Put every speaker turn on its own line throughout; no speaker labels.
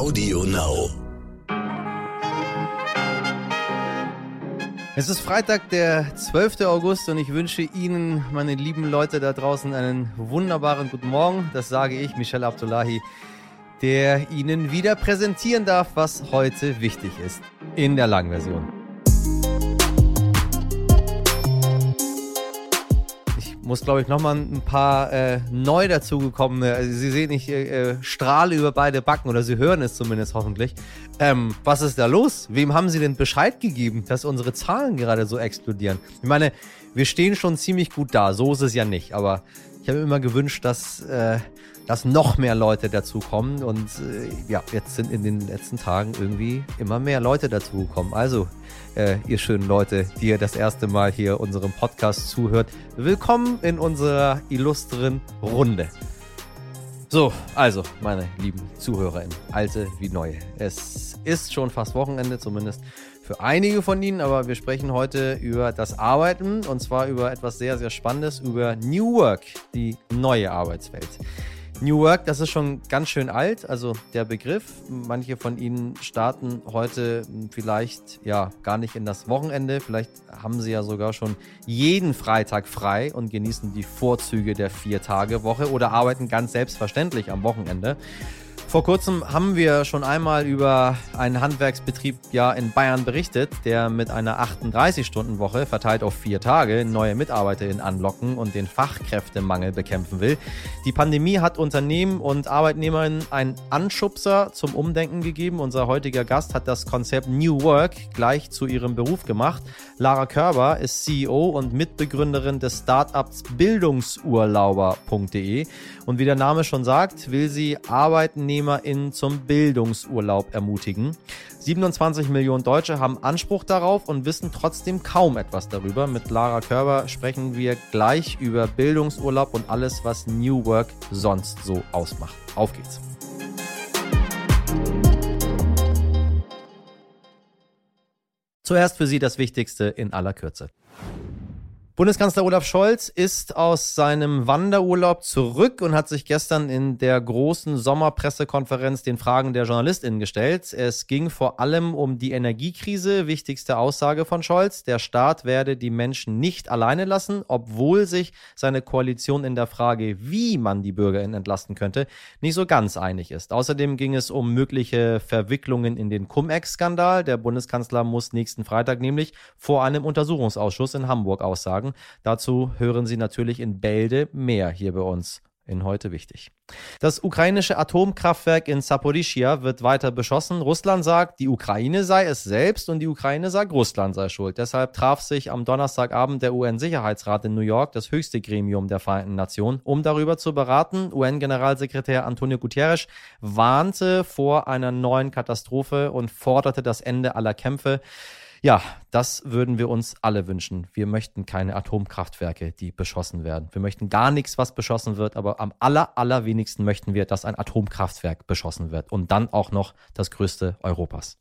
Audio Now.
Es ist Freitag, der 12. August und ich wünsche Ihnen, meine lieben Leute da draußen, einen wunderbaren guten Morgen. Das sage ich, Michel Abdullahi, der Ihnen wieder präsentieren darf, was heute wichtig ist. In der Langversion. Muss, glaube ich, nochmal ein paar äh, neu dazugekommene. Also Sie sehen, ich äh, äh, strahle über beide Backen oder Sie hören es zumindest hoffentlich. Ähm, was ist da los? Wem haben Sie denn Bescheid gegeben, dass unsere Zahlen gerade so explodieren? Ich meine, wir stehen schon ziemlich gut da. So ist es ja nicht. Aber ich habe mir immer gewünscht, dass, äh, dass noch mehr Leute dazukommen. Und äh, ja, jetzt sind in den letzten Tagen irgendwie immer mehr Leute dazugekommen. Also, äh, ihr schönen Leute, die ihr das erste Mal hier unserem Podcast zuhört. Willkommen in unserer illustren Runde. So, also, meine lieben ZuhörerInnen, alte wie neue. Es ist schon fast Wochenende, zumindest für einige von Ihnen, aber wir sprechen heute über das Arbeiten und zwar über etwas sehr, sehr Spannendes, über New Work, die neue Arbeitswelt. New Work, das ist schon ganz schön alt, also der Begriff. Manche von Ihnen starten heute vielleicht ja gar nicht in das Wochenende. Vielleicht haben Sie ja sogar schon jeden Freitag frei und genießen die Vorzüge der Vier-Tage-Woche oder arbeiten ganz selbstverständlich am Wochenende. Vor kurzem haben wir schon einmal über einen Handwerksbetrieb ja in Bayern berichtet, der mit einer 38-Stunden-Woche verteilt auf vier Tage neue MitarbeiterInnen anlocken und den Fachkräftemangel bekämpfen will. Die Pandemie hat Unternehmen und ArbeitnehmerInnen einen Anschubser zum Umdenken gegeben. Unser heutiger Gast hat das Konzept New Work gleich zu ihrem Beruf gemacht. Lara Körber ist CEO und Mitbegründerin des Startups Bildungsurlauber.de. Und wie der Name schon sagt, will sie Arbeitnehmer ArbeitnehmerInnen zum Bildungsurlaub ermutigen. 27 Millionen Deutsche haben Anspruch darauf und wissen trotzdem kaum etwas darüber. Mit Lara Körber sprechen wir gleich über Bildungsurlaub und alles, was New Work sonst so ausmacht. Auf geht's. Zuerst für Sie das Wichtigste in aller Kürze. Bundeskanzler Olaf Scholz ist aus seinem Wanderurlaub zurück und hat sich gestern in der großen Sommerpressekonferenz den Fragen der JournalistInnen gestellt. Es ging vor allem um die Energiekrise. Wichtigste Aussage von Scholz. Der Staat werde die Menschen nicht alleine lassen, obwohl sich seine Koalition in der Frage, wie man die BürgerInnen entlasten könnte, nicht so ganz einig ist. Außerdem ging es um mögliche Verwicklungen in den Cum-Ex-Skandal. Der Bundeskanzler muss nächsten Freitag nämlich vor einem Untersuchungsausschuss in Hamburg aussagen. Dazu hören Sie natürlich in Bälde mehr hier bei uns in heute wichtig. Das ukrainische Atomkraftwerk in Saporischia wird weiter beschossen. Russland sagt, die Ukraine sei es selbst und die Ukraine sagt, Russland sei schuld. Deshalb traf sich am Donnerstagabend der UN-Sicherheitsrat in New York, das höchste Gremium der Vereinten Nationen, um darüber zu beraten. UN-Generalsekretär Antonio Guterres warnte vor einer neuen Katastrophe und forderte das Ende aller Kämpfe. Ja, das würden wir uns alle wünschen. Wir möchten keine Atomkraftwerke, die beschossen werden. Wir möchten gar nichts, was beschossen wird, aber am aller, allerwenigsten möchten wir, dass ein Atomkraftwerk beschossen wird. Und dann auch noch das größte Europas.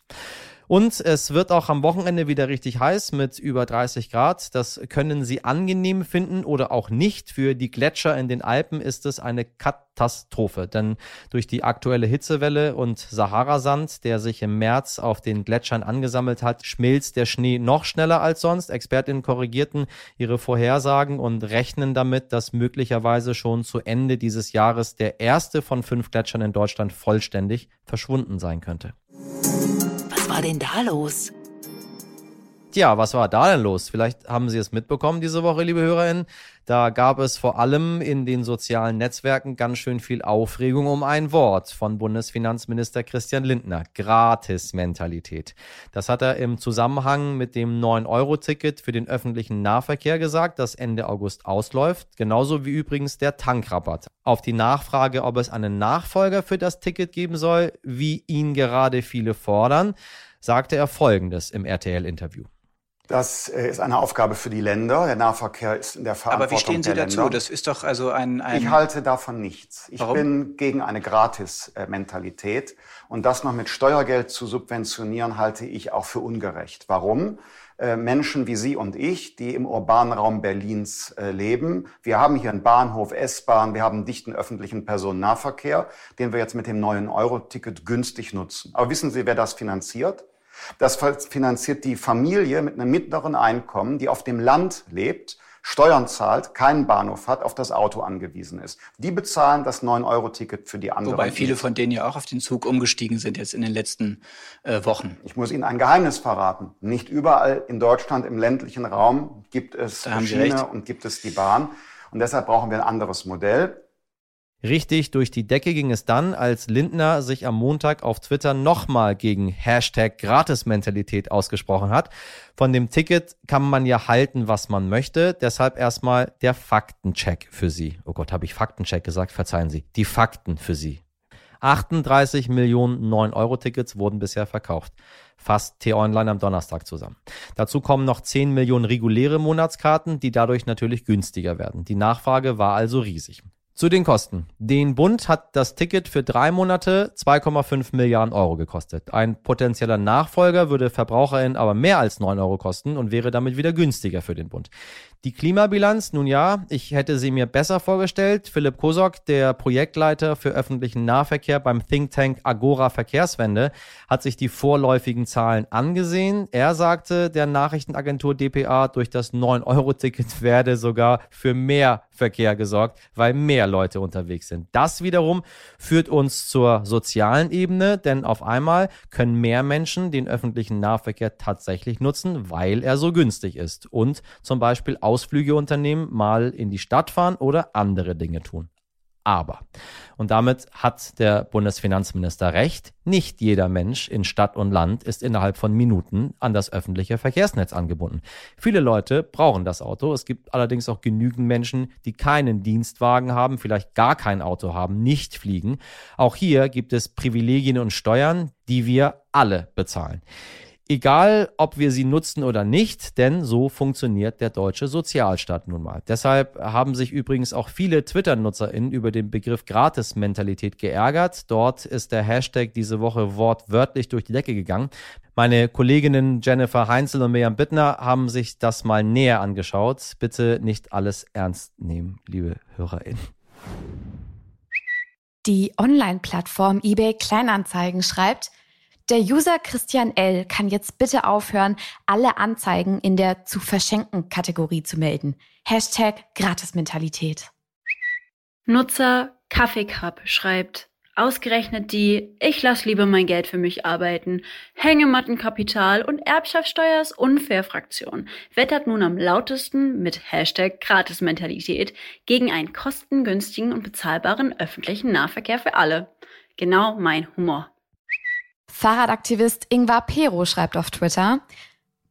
Und es wird auch am Wochenende wieder richtig heiß mit über 30 Grad. Das können Sie angenehm finden oder auch nicht. Für die Gletscher in den Alpen ist es eine Katastrophe, denn durch die aktuelle Hitzewelle und Saharasand, der sich im März auf den Gletschern angesammelt hat, schmilzt der Schnee noch schneller als sonst. Expertinnen korrigierten ihre Vorhersagen und rechnen damit, dass möglicherweise schon zu Ende dieses Jahres der erste von fünf Gletschern in Deutschland vollständig verschwunden sein könnte
war denn da los?
Tja, was war da denn los? Vielleicht haben Sie es mitbekommen diese Woche, liebe HörerInnen. Da gab es vor allem in den sozialen Netzwerken ganz schön viel Aufregung um ein Wort von Bundesfinanzminister Christian Lindner. Gratis-Mentalität. Das hat er im Zusammenhang mit dem 9-Euro-Ticket für den öffentlichen Nahverkehr gesagt, das Ende August ausläuft. Genauso wie übrigens der Tankrabatt. Auf die Nachfrage, ob es einen Nachfolger für das Ticket geben soll, wie ihn gerade viele fordern, sagte er Folgendes im RTL-Interview.
Das äh, ist eine Aufgabe für die Länder. Der Nahverkehr ist in der Verantwortung
Aber wie stehen Sie dazu?
Länder.
Das ist doch also ein, ein
Ich halte davon nichts. Ich
Warum?
bin gegen eine Gratis-Mentalität. Und das noch mit Steuergeld zu subventionieren, halte ich auch für ungerecht. Warum? Äh, Menschen wie Sie und ich, die im urbanen Raum Berlins äh, leben. Wir haben hier einen Bahnhof, S-Bahn, wir haben dichten öffentlichen Personennahverkehr, den wir jetzt mit dem neuen Euro-Ticket günstig nutzen. Aber wissen Sie, wer das finanziert? Das finanziert die Familie mit einem mittleren Einkommen, die auf dem Land lebt, Steuern zahlt, keinen Bahnhof hat, auf das Auto angewiesen ist. Die bezahlen das 9-Euro-Ticket für die anderen.
Wobei viele von denen ja auch auf den Zug umgestiegen sind jetzt in den letzten äh, Wochen.
Ich muss Ihnen ein Geheimnis verraten. Nicht überall in Deutschland im ländlichen Raum gibt es Schiene und gibt es die Bahn. Und deshalb brauchen wir ein anderes Modell.
Richtig durch die Decke ging es dann, als Lindner sich am Montag auf Twitter nochmal gegen Hashtag Gratismentalität ausgesprochen hat. Von dem Ticket kann man ja halten, was man möchte. Deshalb erstmal der Faktencheck für Sie. Oh Gott, habe ich Faktencheck gesagt? Verzeihen Sie. Die Fakten für Sie. 38 Millionen 9-Euro-Tickets wurden bisher verkauft. Fasst T-Online am Donnerstag zusammen. Dazu kommen noch 10 Millionen reguläre Monatskarten, die dadurch natürlich günstiger werden. Die Nachfrage war also riesig. Zu den Kosten. Den Bund hat das Ticket für drei Monate 2,5 Milliarden Euro gekostet. Ein potenzieller Nachfolger würde VerbraucherInnen aber mehr als 9 Euro kosten und wäre damit wieder günstiger für den Bund. Die Klimabilanz, nun ja, ich hätte sie mir besser vorgestellt. Philipp Kosok, der Projektleiter für öffentlichen Nahverkehr beim Think Tank Agora Verkehrswende, hat sich die vorläufigen Zahlen angesehen. Er sagte der Nachrichtenagentur dpa, durch das 9-Euro-Ticket werde sogar für mehr Verkehr gesorgt, weil mehr Leute unterwegs sind. Das wiederum führt uns zur sozialen Ebene, denn auf einmal können mehr Menschen den öffentlichen Nahverkehr tatsächlich nutzen, weil er so günstig ist und zum Beispiel Ausflüge unternehmen, mal in die Stadt fahren oder andere Dinge tun. Aber, und damit hat der Bundesfinanzminister recht, nicht jeder Mensch in Stadt und Land ist innerhalb von Minuten an das öffentliche Verkehrsnetz angebunden. Viele Leute brauchen das Auto. Es gibt allerdings auch genügend Menschen, die keinen Dienstwagen haben, vielleicht gar kein Auto haben, nicht fliegen. Auch hier gibt es Privilegien und Steuern, die wir alle bezahlen. Egal, ob wir sie nutzen oder nicht, denn so funktioniert der deutsche Sozialstaat nun mal. Deshalb haben sich übrigens auch viele Twitter-NutzerInnen über den Begriff Gratis-Mentalität geärgert. Dort ist der Hashtag diese Woche wortwörtlich durch die Decke gegangen. Meine Kolleginnen Jennifer Heinzel und Miriam Bittner haben sich das mal näher angeschaut. Bitte nicht alles ernst nehmen, liebe HörerInnen.
Die Online-Plattform eBay Kleinanzeigen schreibt, der User Christian L. kann jetzt bitte aufhören, alle Anzeigen in der zu verschenken Kategorie zu melden. Hashtag Gratismentalität.
Nutzer Kaffeecup schreibt, ausgerechnet die Ich lass lieber mein Geld für mich arbeiten, Hängemattenkapital und Erbschaftssteuer unfair Fraktion wettert nun am lautesten mit Hashtag Gratismentalität gegen einen kostengünstigen und bezahlbaren öffentlichen Nahverkehr für alle. Genau mein Humor.
Fahrradaktivist Ingvar Pero schreibt auf Twitter,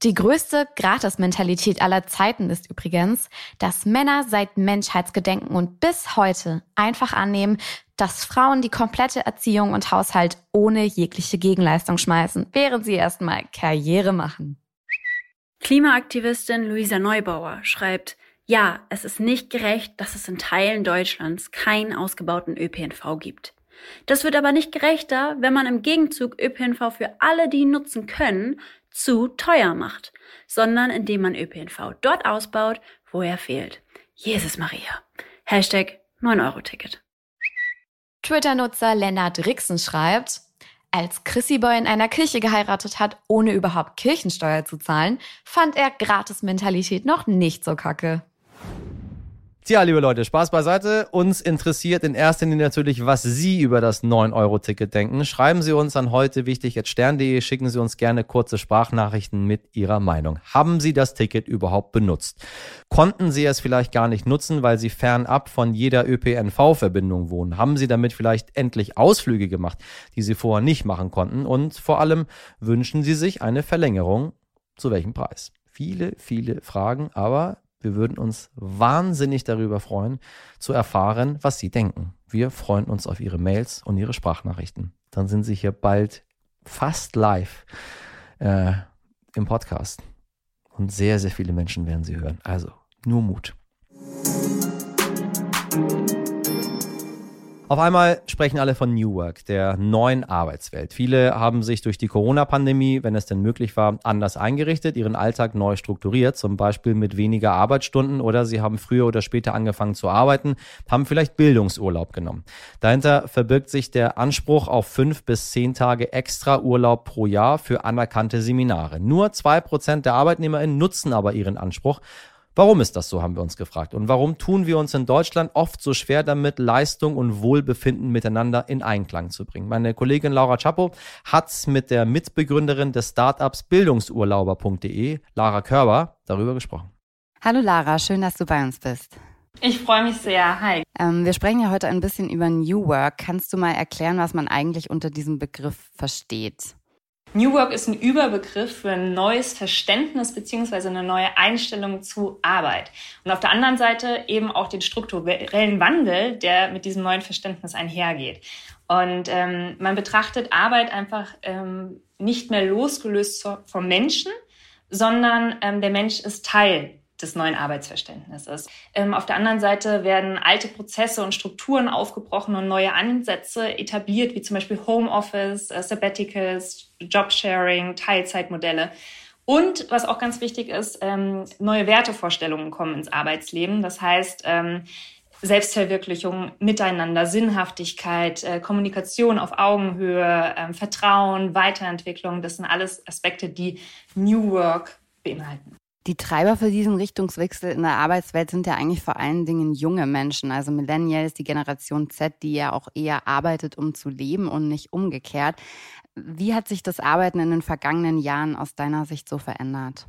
die größte Gratismentalität aller Zeiten ist übrigens, dass Männer seit Menschheitsgedenken und bis heute einfach annehmen, dass Frauen die komplette Erziehung und Haushalt ohne jegliche Gegenleistung schmeißen, während sie erstmal Karriere machen.
Klimaaktivistin Luisa Neubauer schreibt, ja, es ist nicht gerecht, dass es in Teilen Deutschlands keinen ausgebauten ÖPNV gibt. Das wird aber nicht gerechter, wenn man im Gegenzug ÖPNV für alle, die ihn nutzen können, zu teuer macht, sondern indem man ÖPNV dort ausbaut, wo er fehlt. Jesus Maria. Hashtag 9-Euro-Ticket.
Twitter-Nutzer Lennart Rixen schreibt, als Chrissy Boy in einer Kirche geheiratet hat, ohne überhaupt Kirchensteuer zu zahlen, fand er Gratis-Mentalität noch nicht so kacke.
Tja, liebe Leute, Spaß beiseite. Uns interessiert in erster Linie natürlich, was Sie über das 9-Euro-Ticket denken. Schreiben Sie uns an heute wichtig stern.de, schicken Sie uns gerne kurze Sprachnachrichten mit Ihrer Meinung. Haben Sie das Ticket überhaupt benutzt? Konnten Sie es vielleicht gar nicht nutzen, weil Sie fernab von jeder ÖPNV-Verbindung wohnen? Haben Sie damit vielleicht endlich Ausflüge gemacht, die Sie vorher nicht machen konnten? Und vor allem wünschen Sie sich eine Verlängerung? Zu welchem Preis? Viele, viele Fragen, aber wir würden uns wahnsinnig darüber freuen, zu erfahren, was Sie denken. Wir freuen uns auf Ihre Mails und Ihre Sprachnachrichten. Dann sind Sie hier bald fast live äh, im Podcast. Und sehr, sehr viele Menschen werden sie hören. Also nur Mut. Auf einmal sprechen alle von New Work, der neuen Arbeitswelt. Viele haben sich durch die Corona-Pandemie, wenn es denn möglich war, anders eingerichtet, ihren Alltag neu strukturiert, zum Beispiel mit weniger Arbeitsstunden oder sie haben früher oder später angefangen zu arbeiten, haben vielleicht Bildungsurlaub genommen. Dahinter verbirgt sich der Anspruch auf fünf bis zehn Tage extra Urlaub pro Jahr für anerkannte Seminare. Nur zwei Prozent der ArbeitnehmerInnen nutzen aber ihren Anspruch. Warum ist das so, haben wir uns gefragt. Und warum tun wir uns in Deutschland oft so schwer damit, Leistung und Wohlbefinden miteinander in Einklang zu bringen? Meine Kollegin Laura Chapo hat mit der Mitbegründerin des Startups Bildungsurlauber.de, Lara Körber, darüber gesprochen.
Hallo Lara, schön, dass du bei uns bist.
Ich freue mich sehr. Hi.
Ähm, wir sprechen ja heute ein bisschen über New Work. Kannst du mal erklären, was man eigentlich unter diesem Begriff versteht?
New Work ist ein Überbegriff für ein neues Verständnis beziehungsweise eine neue Einstellung zu Arbeit. Und auf der anderen Seite eben auch den strukturellen Wandel, der mit diesem neuen Verständnis einhergeht. Und ähm, man betrachtet Arbeit einfach ähm, nicht mehr losgelöst vom Menschen, sondern ähm, der Mensch ist Teil des neuen Arbeitsverständnisses. Ähm, auf der anderen Seite werden alte Prozesse und Strukturen aufgebrochen und neue Ansätze etabliert, wie zum Beispiel Homeoffice, äh, Sabbaticals, Jobsharing, Teilzeitmodelle. Und was auch ganz wichtig ist, ähm, neue Wertevorstellungen kommen ins Arbeitsleben. Das heißt, ähm, Selbstverwirklichung, Miteinander, Sinnhaftigkeit, äh, Kommunikation auf Augenhöhe, ähm, Vertrauen, Weiterentwicklung, das sind alles Aspekte, die New Work beinhalten.
Die Treiber für diesen Richtungswechsel in der Arbeitswelt sind ja eigentlich vor allen Dingen junge Menschen, also Millennials, die Generation Z, die ja auch eher arbeitet, um zu leben und nicht umgekehrt. Wie hat sich das Arbeiten in den vergangenen Jahren aus deiner Sicht so verändert?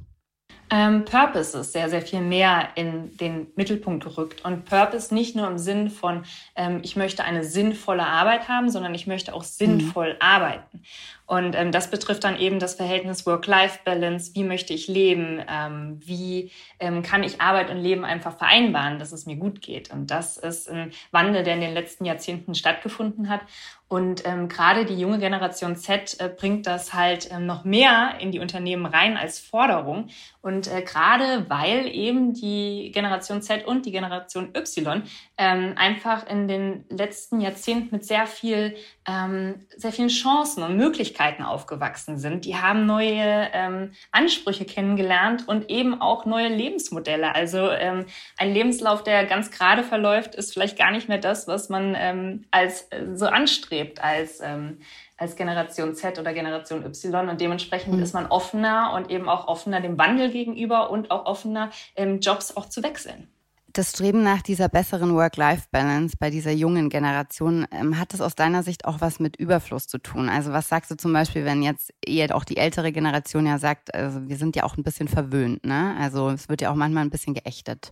ähm, Purpose ist sehr, sehr viel mehr in den Mittelpunkt gerückt. Und Purpose nicht nur im Sinn von, ähm, ich möchte eine sinnvolle Arbeit haben, sondern ich möchte auch sinnvoll mhm. arbeiten. Und ähm, das betrifft dann eben das Verhältnis Work-Life-Balance. Wie möchte ich leben? Ähm, wie ähm, kann ich Arbeit und Leben einfach vereinbaren, dass es mir gut geht? Und das ist ein Wandel, der in den letzten Jahrzehnten stattgefunden hat. Und ähm, gerade die junge Generation Z äh, bringt das halt ähm, noch mehr in die Unternehmen rein als Forderung. Und äh, gerade weil eben die Generation Z und die Generation Y ähm, einfach in den letzten Jahrzehnten mit sehr viel, ähm, sehr vielen Chancen und Möglichkeiten aufgewachsen sind. Die haben neue ähm, Ansprüche kennengelernt und eben auch neue Lebensmodelle. Also ähm, ein Lebenslauf, der ganz gerade verläuft, ist vielleicht gar nicht mehr das, was man ähm, als äh, so anstrebt strebt als, ähm, als Generation Z oder Generation Y. Und dementsprechend mhm. ist man offener und eben auch offener dem Wandel gegenüber und auch offener, ähm, Jobs auch zu wechseln.
Das Streben nach dieser besseren Work-Life-Balance bei dieser jungen Generation, ähm, hat das aus deiner Sicht auch was mit Überfluss zu tun? Also was sagst du zum Beispiel, wenn jetzt eher auch die ältere Generation ja sagt, also wir sind ja auch ein bisschen verwöhnt, ne? Also es wird ja auch manchmal ein bisschen geächtet.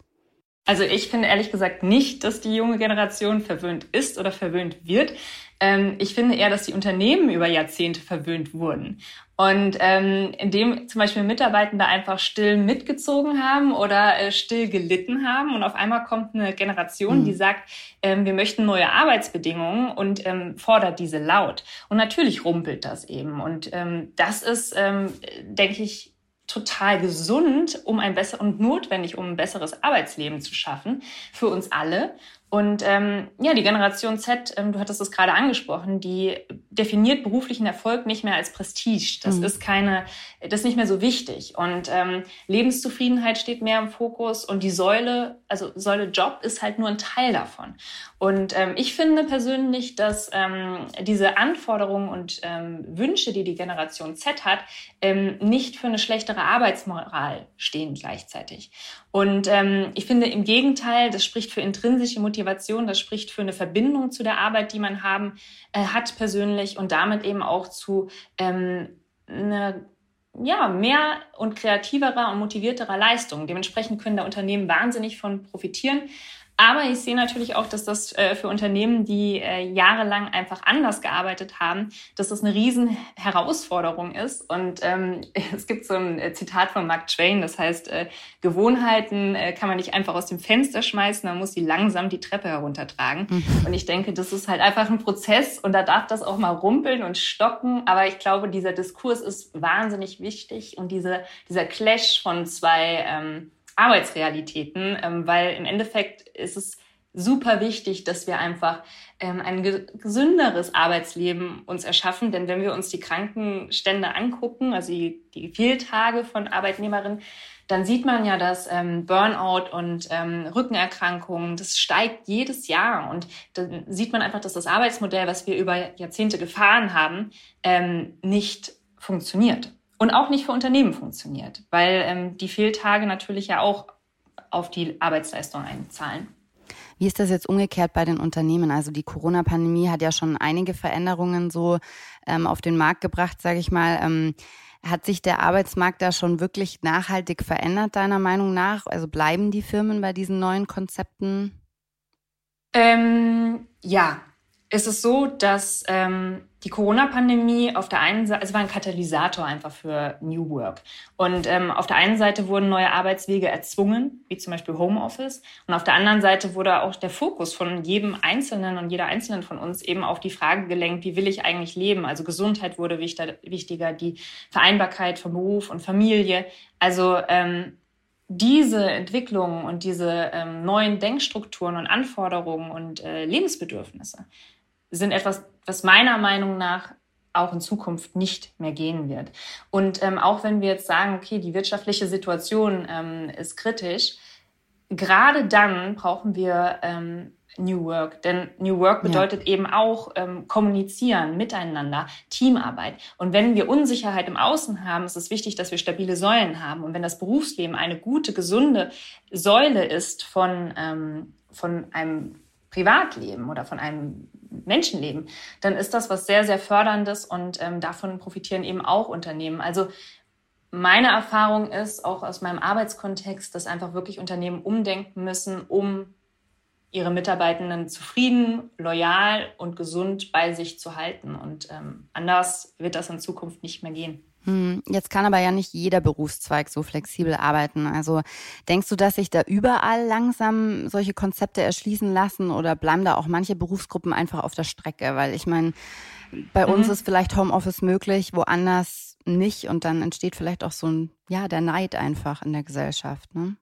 Also ich finde ehrlich gesagt nicht, dass die junge Generation verwöhnt ist oder verwöhnt wird. Ähm, ich finde eher, dass die Unternehmen über Jahrzehnte verwöhnt wurden. Und ähm, indem zum Beispiel Mitarbeitende einfach still mitgezogen haben oder äh, still gelitten haben und auf einmal kommt eine Generation, mhm. die sagt, ähm, wir möchten neue Arbeitsbedingungen und ähm, fordert diese laut. Und natürlich rumpelt das eben. Und ähm, das ist, ähm, denke ich, total gesund, um ein besser und notwendig, um ein besseres Arbeitsleben zu schaffen für uns alle. Und ähm, ja, die Generation Z, ähm, du hattest es gerade angesprochen, die definiert beruflichen Erfolg nicht mehr als Prestige. Das mhm. ist keine, das ist nicht mehr so wichtig. Und ähm, Lebenszufriedenheit steht mehr im Fokus und die Säule, also Säule Job ist halt nur ein Teil davon. Und ähm, ich finde persönlich, dass ähm, diese Anforderungen und ähm, Wünsche, die die Generation Z hat, ähm, nicht für eine schlechtere Arbeitsmoral stehen gleichzeitig. Und ähm, ich finde im Gegenteil, das spricht für intrinsische Motivation, das spricht für eine Verbindung zu der Arbeit, die man haben äh, hat persönlich und damit eben auch zu ähm, eine ja, mehr und kreativerer und motivierterer Leistung. Dementsprechend können da Unternehmen wahnsinnig von profitieren. Aber ich sehe natürlich auch, dass das äh, für Unternehmen, die äh, jahrelang einfach anders gearbeitet haben, dass das eine riesen Herausforderung ist. Und ähm, es gibt so ein äh, Zitat von Mark Twain, das heißt, äh, Gewohnheiten kann man nicht einfach aus dem Fenster schmeißen, man muss sie langsam die Treppe heruntertragen. Mhm. Und ich denke, das ist halt einfach ein Prozess und da darf das auch mal rumpeln und stocken. Aber ich glaube, dieser Diskurs ist wahnsinnig wichtig und diese, dieser Clash von zwei ähm, Arbeitsrealitäten, ähm, weil im Endeffekt ist es super wichtig, dass wir einfach ähm, ein gesünderes Arbeitsleben uns erschaffen. Denn wenn wir uns die Krankenstände angucken, also die, die Fehltage von Arbeitnehmerinnen, dann sieht man ja, dass ähm, Burnout und ähm, Rückenerkrankungen, das steigt jedes Jahr. Und dann sieht man einfach, dass das Arbeitsmodell, was wir über Jahrzehnte gefahren haben, ähm, nicht funktioniert und auch nicht für Unternehmen funktioniert, weil ähm, die Fehltage natürlich ja auch auf die Arbeitsleistung einzahlen.
Wie ist das jetzt umgekehrt bei den Unternehmen? Also die Corona-Pandemie hat ja schon einige Veränderungen so ähm, auf den Markt gebracht, sage ich mal. Ähm, hat sich der Arbeitsmarkt da schon wirklich nachhaltig verändert, deiner Meinung nach? Also bleiben die Firmen bei diesen neuen Konzepten?
Ähm, ja, es ist so, dass ähm, die Corona-Pandemie auf der einen Seite, es war ein Katalysator einfach für New Work. Und ähm, auf der einen Seite wurden neue Arbeitswege erzwungen, wie zum Beispiel Homeoffice. Und auf der anderen Seite wurde auch der Fokus von jedem Einzelnen und jeder Einzelnen von uns eben auf die Frage gelenkt, wie will ich eigentlich leben? Also Gesundheit wurde wichtiger, die Vereinbarkeit von Beruf und Familie. Also ähm, diese Entwicklungen und diese ähm, neuen Denkstrukturen und Anforderungen und äh, Lebensbedürfnisse sind etwas, was meiner Meinung nach auch in Zukunft nicht mehr gehen wird. Und ähm, auch wenn wir jetzt sagen, okay, die wirtschaftliche Situation ähm, ist kritisch, gerade dann brauchen wir ähm, New Work. Denn New Work bedeutet ja. eben auch ähm, kommunizieren, miteinander, Teamarbeit. Und wenn wir Unsicherheit im Außen haben, ist es wichtig, dass wir stabile Säulen haben. Und wenn das Berufsleben eine gute, gesunde Säule ist von, ähm, von einem Privatleben oder von einem Menschenleben, dann ist das was sehr, sehr förderndes und ähm, davon profitieren eben auch Unternehmen. Also meine Erfahrung ist auch aus meinem Arbeitskontext, dass einfach wirklich Unternehmen umdenken müssen, um ihre Mitarbeitenden zufrieden, loyal und gesund bei sich zu halten. Und ähm, anders wird das in Zukunft nicht mehr gehen.
Hm, jetzt kann aber ja nicht jeder Berufszweig so flexibel arbeiten. Also denkst du, dass sich da überall langsam solche Konzepte erschließen lassen oder bleiben da auch manche Berufsgruppen einfach auf der Strecke? Weil ich meine, bei mhm. uns ist vielleicht Homeoffice möglich, woanders nicht und dann entsteht vielleicht auch so ein, ja, der Neid einfach in der Gesellschaft. Ne?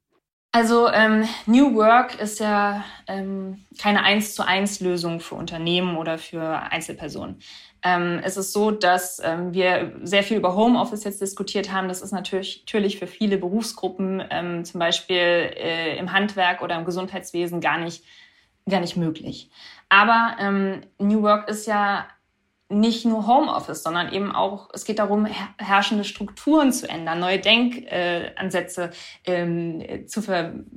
Also ähm, New Work ist ja ähm, keine eins zu eins Lösung für Unternehmen oder für Einzelpersonen. Ähm, es ist so, dass ähm, wir sehr viel über Homeoffice jetzt diskutiert haben. Das ist natürlich, natürlich für viele Berufsgruppen, ähm, zum Beispiel äh, im Handwerk oder im Gesundheitswesen, gar nicht, gar nicht möglich. Aber ähm, New Work ist ja nicht nur Homeoffice, sondern eben auch, es geht darum, herrschende Strukturen zu ändern, neue Denkansätze ähm, zu,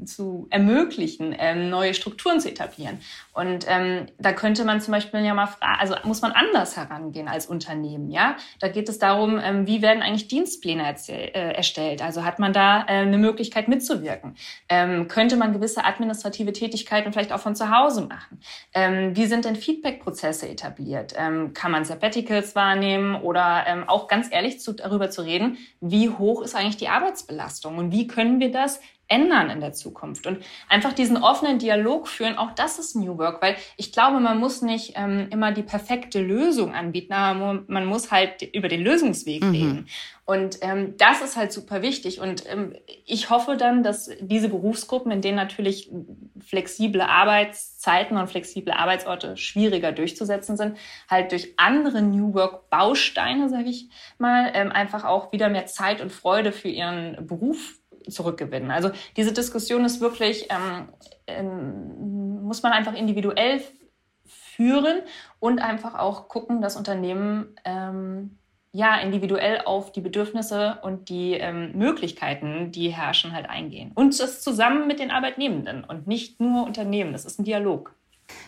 zu ermöglichen, ähm, neue Strukturen zu etablieren. Und ähm, da könnte man zum Beispiel ja mal fragen, also muss man anders herangehen als Unternehmen, ja? Da geht es darum, ähm, wie werden eigentlich Dienstpläne äh, erstellt? Also hat man da äh, eine Möglichkeit mitzuwirken? Ähm, könnte man gewisse administrative Tätigkeiten vielleicht auch von zu Hause machen? Ähm, wie sind denn Feedback-Prozesse etabliert? Ähm, kann man man Sabbaticals wahrnehmen oder ähm, auch ganz ehrlich zu, darüber zu reden, wie hoch ist eigentlich die Arbeitsbelastung und wie können wir das ändern in der Zukunft und einfach diesen offenen Dialog führen, auch das ist New Work, weil ich glaube, man muss nicht ähm, immer die perfekte Lösung anbieten, aber man muss halt über den Lösungsweg mhm. reden. Und ähm, das ist halt super wichtig. Und ähm, ich hoffe dann, dass diese Berufsgruppen, in denen natürlich flexible Arbeitszeiten und flexible Arbeitsorte schwieriger durchzusetzen sind, halt durch andere New Work Bausteine, sage ich mal, ähm, einfach auch wieder mehr Zeit und Freude für ihren Beruf zurückgewinnen. Also diese Diskussion ist wirklich, ähm, ähm, muss man einfach individuell führen und einfach auch gucken, dass Unternehmen ähm, ja individuell auf die Bedürfnisse und die ähm, Möglichkeiten, die herrschen, halt eingehen. Und das zusammen mit den Arbeitnehmenden und nicht nur Unternehmen. Das ist ein Dialog.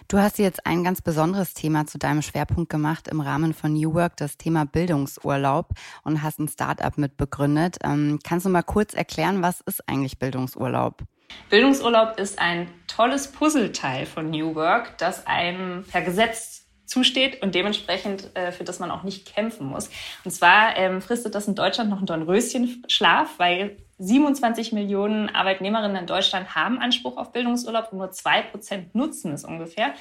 Du hast jetzt ein ganz besonderes Thema zu deinem Schwerpunkt gemacht im Rahmen von New Work, das Thema Bildungsurlaub und hast ein Startup mitbegründet. Ähm, kannst du mal kurz erklären, was ist eigentlich Bildungsurlaub?
Bildungsurlaub ist ein tolles Puzzleteil von New Work, das einem per Gesetz zusteht und dementsprechend äh, für das man auch nicht kämpfen muss. Und zwar ähm, fristet das in Deutschland noch einen Dornröschenschlaf, weil 27 Millionen Arbeitnehmerinnen in Deutschland haben Anspruch auf Bildungsurlaub und nur zwei Prozent nutzen es ungefähr.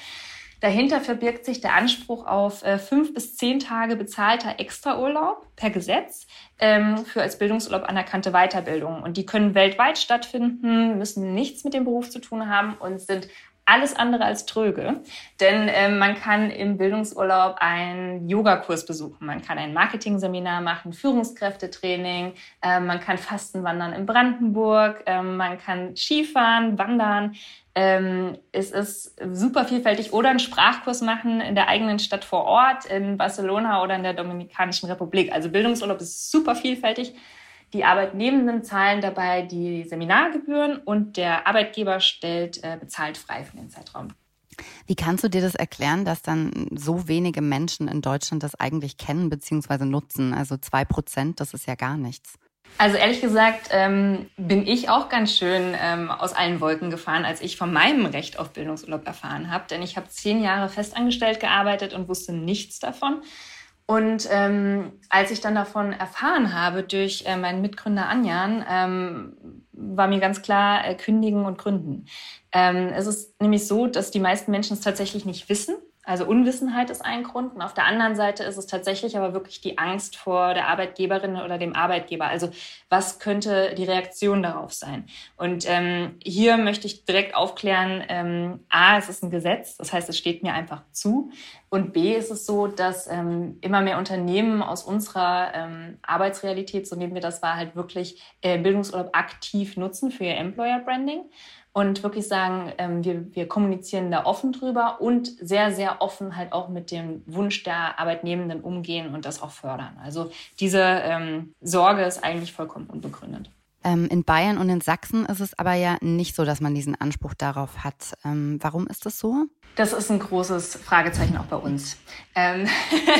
Dahinter verbirgt sich der Anspruch auf äh, fünf bis zehn Tage bezahlter Extraurlaub per Gesetz ähm, für als Bildungsurlaub anerkannte Weiterbildung. Und die können weltweit stattfinden, müssen nichts mit dem Beruf zu tun haben und sind alles andere als tröge. Denn äh, man kann im Bildungsurlaub einen Yogakurs besuchen, man kann ein Marketing-Seminar machen, Führungskräftetraining, äh, man kann Fastenwandern in Brandenburg, äh, man kann Skifahren, wandern. Ähm, es ist super vielfältig oder einen Sprachkurs machen in der eigenen Stadt vor Ort, in Barcelona oder in der Dominikanischen Republik. Also Bildungsurlaub ist super vielfältig. Die Arbeitnehmenden zahlen dabei die Seminargebühren und der Arbeitgeber stellt äh, bezahlt frei für den Zeitraum.
Wie kannst du dir das erklären, dass dann so wenige Menschen in Deutschland das eigentlich kennen bzw. nutzen? Also zwei Prozent, das ist ja gar nichts.
Also ehrlich gesagt ähm, bin ich auch ganz schön ähm, aus allen Wolken gefahren, als ich von meinem Recht auf Bildungsurlaub erfahren habe. Denn ich habe zehn Jahre festangestellt gearbeitet und wusste nichts davon. Und ähm, als ich dann davon erfahren habe durch äh, meinen Mitgründer Anjan, ähm, war mir ganz klar, äh, kündigen und gründen. Ähm, es ist nämlich so, dass die meisten Menschen es tatsächlich nicht wissen also Unwissenheit ist ein Grund. Und auf der anderen Seite ist es tatsächlich aber wirklich die Angst vor der Arbeitgeberin oder dem Arbeitgeber. Also was könnte die Reaktion darauf sein? Und ähm, hier möchte ich direkt aufklären, ähm, a, es ist ein Gesetz, das heißt, es steht mir einfach zu. Und b, ist es so, dass ähm, immer mehr Unternehmen aus unserer ähm, Arbeitsrealität, so nehmen wir das wahr, halt wirklich äh, Bildungsurlaub aktiv nutzen für ihr Employer Branding und wirklich sagen, ähm, wir, wir kommunizieren da offen drüber und sehr, sehr offen halt auch mit dem Wunsch der Arbeitnehmenden umgehen und das auch fördern. Also diese ähm, Sorge ist eigentlich vollkommen unbegründet.
Ähm, in Bayern und in Sachsen ist es aber ja nicht so, dass man diesen Anspruch darauf hat. Ähm, warum ist das so?
Das ist ein großes Fragezeichen auch bei uns. Ähm,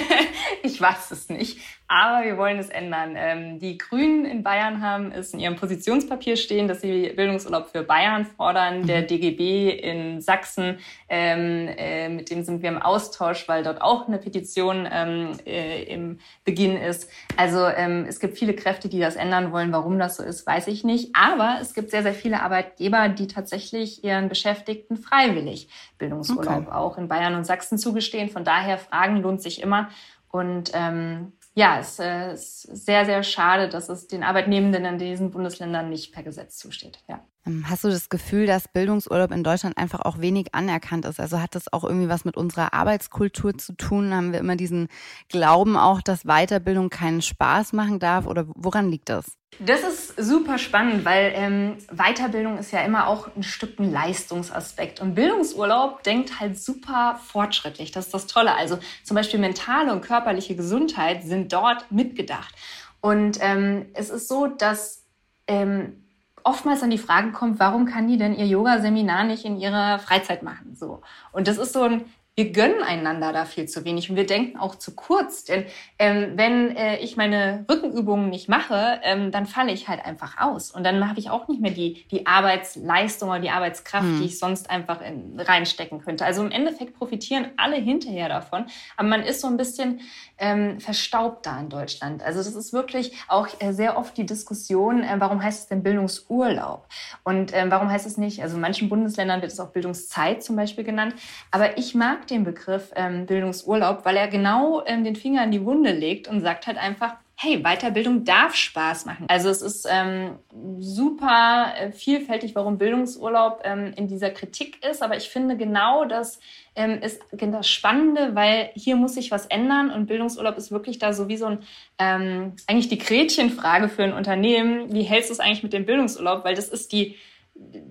ich weiß es nicht. Aber wir wollen es ändern. Ähm, die Grünen in Bayern haben es in ihrem Positionspapier stehen, dass sie Bildungsurlaub für Bayern fordern. Mhm. Der DGB in Sachsen, ähm, äh, mit dem sind wir im Austausch, weil dort auch eine Petition ähm, äh, im Beginn ist. Also ähm, es gibt viele Kräfte, die das ändern wollen. Warum das so ist, weiß ich nicht. Aber es gibt sehr, sehr viele Arbeitgeber, die tatsächlich ihren Beschäftigten freiwillig Bildungsurlaub okay. auch in Bayern und Sachsen zugestehen. Von daher Fragen lohnt sich immer. Und ähm, ja, es äh, ist sehr, sehr schade, dass es den Arbeitnehmenden in diesen Bundesländern nicht per Gesetz zusteht. Ja.
Ähm, hast du das Gefühl, dass Bildungsurlaub in Deutschland einfach auch wenig anerkannt ist? Also hat das auch irgendwie was mit unserer Arbeitskultur zu tun? Haben wir immer diesen Glauben auch, dass Weiterbildung keinen Spaß machen darf? Oder woran liegt das?
Das ist super spannend, weil ähm, Weiterbildung ist ja immer auch ein Stück ein Leistungsaspekt. Und Bildungsurlaub denkt halt super fortschrittlich. Das ist das Tolle. Also zum Beispiel mentale und körperliche Gesundheit sind dort mitgedacht. Und ähm, es ist so, dass ähm, oftmals dann die Frage kommt, warum kann die denn ihr Yoga-Seminar nicht in ihrer Freizeit machen? So. Und das ist so ein wir gönnen einander da viel zu wenig und wir denken auch zu kurz. Denn ähm, wenn äh, ich meine Rückenübungen nicht mache, ähm, dann falle ich halt einfach aus. Und dann habe ich auch nicht mehr die, die Arbeitsleistung oder die Arbeitskraft, mhm. die ich sonst einfach in, reinstecken könnte. Also im Endeffekt profitieren alle hinterher davon. Aber man ist so ein bisschen ähm, verstaubt da in Deutschland. Also das ist wirklich auch äh, sehr oft die Diskussion, äh, warum heißt es denn Bildungsurlaub? Und äh, warum heißt es nicht, also in manchen Bundesländern wird es auch Bildungszeit zum Beispiel genannt. Aber ich mag den Begriff ähm, Bildungsurlaub, weil er genau ähm, den Finger in die Wunde legt und sagt halt einfach, hey, Weiterbildung darf Spaß machen. Also es ist ähm, super äh, vielfältig, warum Bildungsurlaub ähm, in dieser Kritik ist. Aber ich finde genau das ähm, ist das Spannende, weil hier muss sich was ändern und Bildungsurlaub ist wirklich da so wie so ein, ähm, eigentlich die Gretchenfrage für ein Unternehmen. Wie hältst du es eigentlich mit dem Bildungsurlaub? Weil das ist die,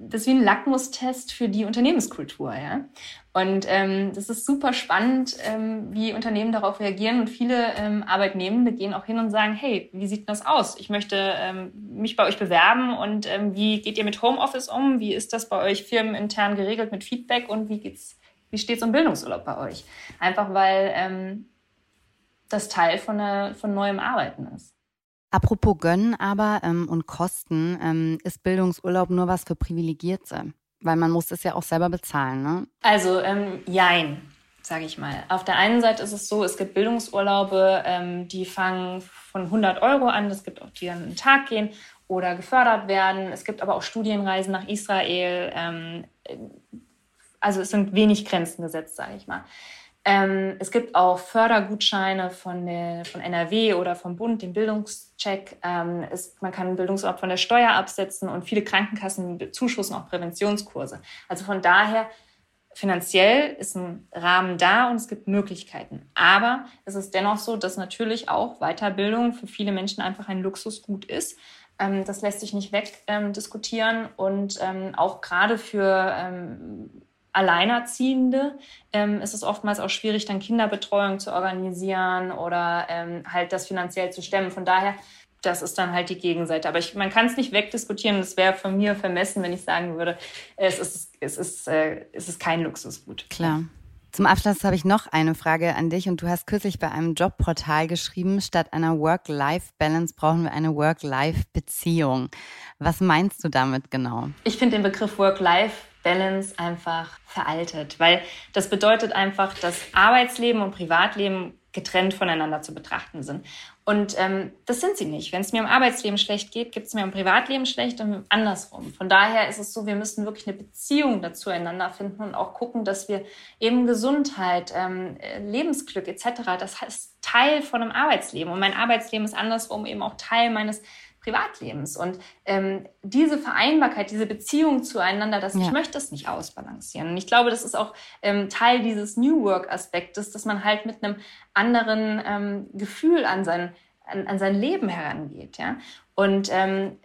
das ist wie ein Lackmustest für die Unternehmenskultur, ja. Und ähm, das ist super spannend, ähm, wie Unternehmen darauf reagieren. Und viele ähm, Arbeitnehmende gehen auch hin und sagen, hey, wie sieht das aus? Ich möchte ähm, mich bei euch bewerben und ähm, wie geht ihr mit Homeoffice um? Wie ist das bei euch firmenintern geregelt mit Feedback und wie geht's, wie steht es um Bildungsurlaub bei euch? Einfach weil ähm, das Teil von, eine, von neuem Arbeiten ist.
Apropos gönnen aber ähm, und Kosten, ähm, ist Bildungsurlaub nur was für Privilegierte? Weil man muss es ja auch selber bezahlen, ne?
Also, ähm, jein, sage ich mal. Auf der einen Seite ist es so, es gibt Bildungsurlaube, ähm, die fangen von 100 Euro an. Es gibt auch, die dann einen Tag gehen oder gefördert werden. Es gibt aber auch Studienreisen nach Israel. Ähm, also es sind wenig Grenzen gesetzt, sage ich mal. Ähm, es gibt auch Fördergutscheine von, der, von NRW oder vom Bund, den Bildungscheck. Ähm, es, man kann Bildungsort von der Steuer absetzen und viele Krankenkassen bezuschussen auch Präventionskurse. Also von daher, finanziell ist ein Rahmen da und es gibt Möglichkeiten. Aber es ist dennoch so, dass natürlich auch Weiterbildung für viele Menschen einfach ein Luxusgut ist. Ähm, das lässt sich nicht wegdiskutieren und ähm, auch gerade für ähm, Alleinerziehende ähm, ist es oftmals auch schwierig, dann Kinderbetreuung zu organisieren oder ähm, halt das finanziell zu stemmen. Von daher, das ist dann halt die Gegenseite. Aber ich, man kann es nicht wegdiskutieren. Es wäre von mir vermessen, wenn ich sagen würde, es ist, es ist, äh, es ist kein Luxusgut.
Klar. Zum Abschluss habe ich noch eine Frage an dich und du hast kürzlich bei einem Jobportal geschrieben, statt einer Work-Life-Balance brauchen wir eine Work-Life-Beziehung. Was meinst du damit genau?
Ich finde den Begriff Work-Life Balance einfach veraltet, weil das bedeutet einfach, dass Arbeitsleben und Privatleben getrennt voneinander zu betrachten sind. Und ähm, das sind sie nicht. Wenn es mir im Arbeitsleben schlecht geht, gibt es mir im Privatleben schlecht und andersrum. Von daher ist es so, wir müssen wirklich eine Beziehung dazu einander finden und auch gucken, dass wir eben Gesundheit, ähm, Lebensglück etc., das ist Teil von einem Arbeitsleben. Und mein Arbeitsleben ist andersrum eben auch Teil meines Privatlebens. Und ähm, diese Vereinbarkeit, diese Beziehung zueinander, dass ja. ich möchte es nicht ausbalancieren. Und ich glaube, das ist auch ähm, Teil dieses New Work-Aspektes, dass man halt mit einem anderen ähm, Gefühl an sein, an, an sein Leben herangeht. Ja? Und ähm,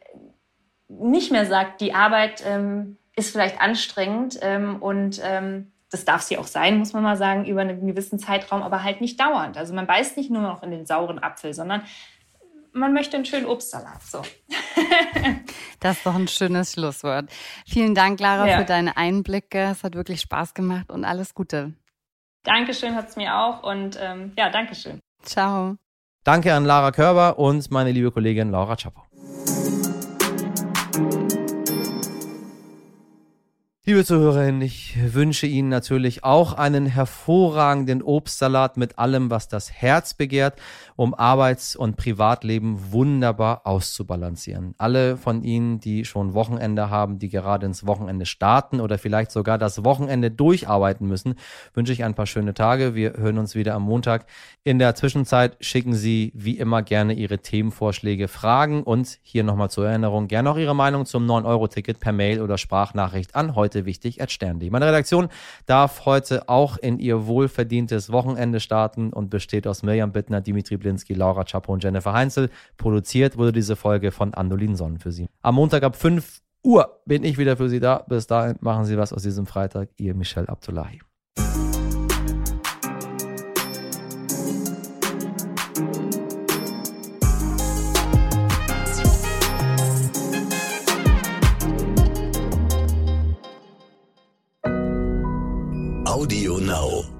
nicht mehr sagt, die Arbeit ähm, ist vielleicht anstrengend ähm, und das darf sie auch sein, muss man mal sagen, über einen gewissen Zeitraum, aber halt nicht dauernd. Also man beißt nicht nur noch in den sauren Apfel, sondern man möchte einen schönen Obstsalat. So.
das ist doch ein schönes Schlusswort. Vielen Dank, Lara, ja. für deine Einblicke. Es hat wirklich Spaß gemacht und alles Gute.
Dankeschön hat es mir auch und ähm, ja, Dankeschön.
Ciao.
Danke an Lara Körber und meine liebe Kollegin Laura Chapo. Liebe Zuhörerinnen, ich wünsche Ihnen natürlich auch einen hervorragenden Obstsalat mit allem, was das Herz begehrt, um Arbeits- und Privatleben wunderbar auszubalancieren. Alle von Ihnen, die schon Wochenende haben, die gerade ins Wochenende starten oder vielleicht sogar das Wochenende durcharbeiten müssen, wünsche ich ein paar schöne Tage. Wir hören uns wieder am Montag. In der Zwischenzeit schicken Sie wie immer gerne Ihre Themenvorschläge, Fragen und hier nochmal zur Erinnerung gerne auch Ihre Meinung zum 9-Euro-Ticket per Mail oder Sprachnachricht an heute heute wichtig at stern.de. Meine Redaktion darf heute auch in ihr wohlverdientes Wochenende starten und besteht aus Mirjam Bittner, Dimitri Blinski, Laura Chapo und Jennifer Heinzel. Produziert wurde diese Folge von Andolin Sonnen für Sie. Am Montag ab 5 Uhr bin ich wieder für Sie da. Bis dahin machen Sie was aus diesem Freitag. Ihr Michel Abdullahi.
Audio Now.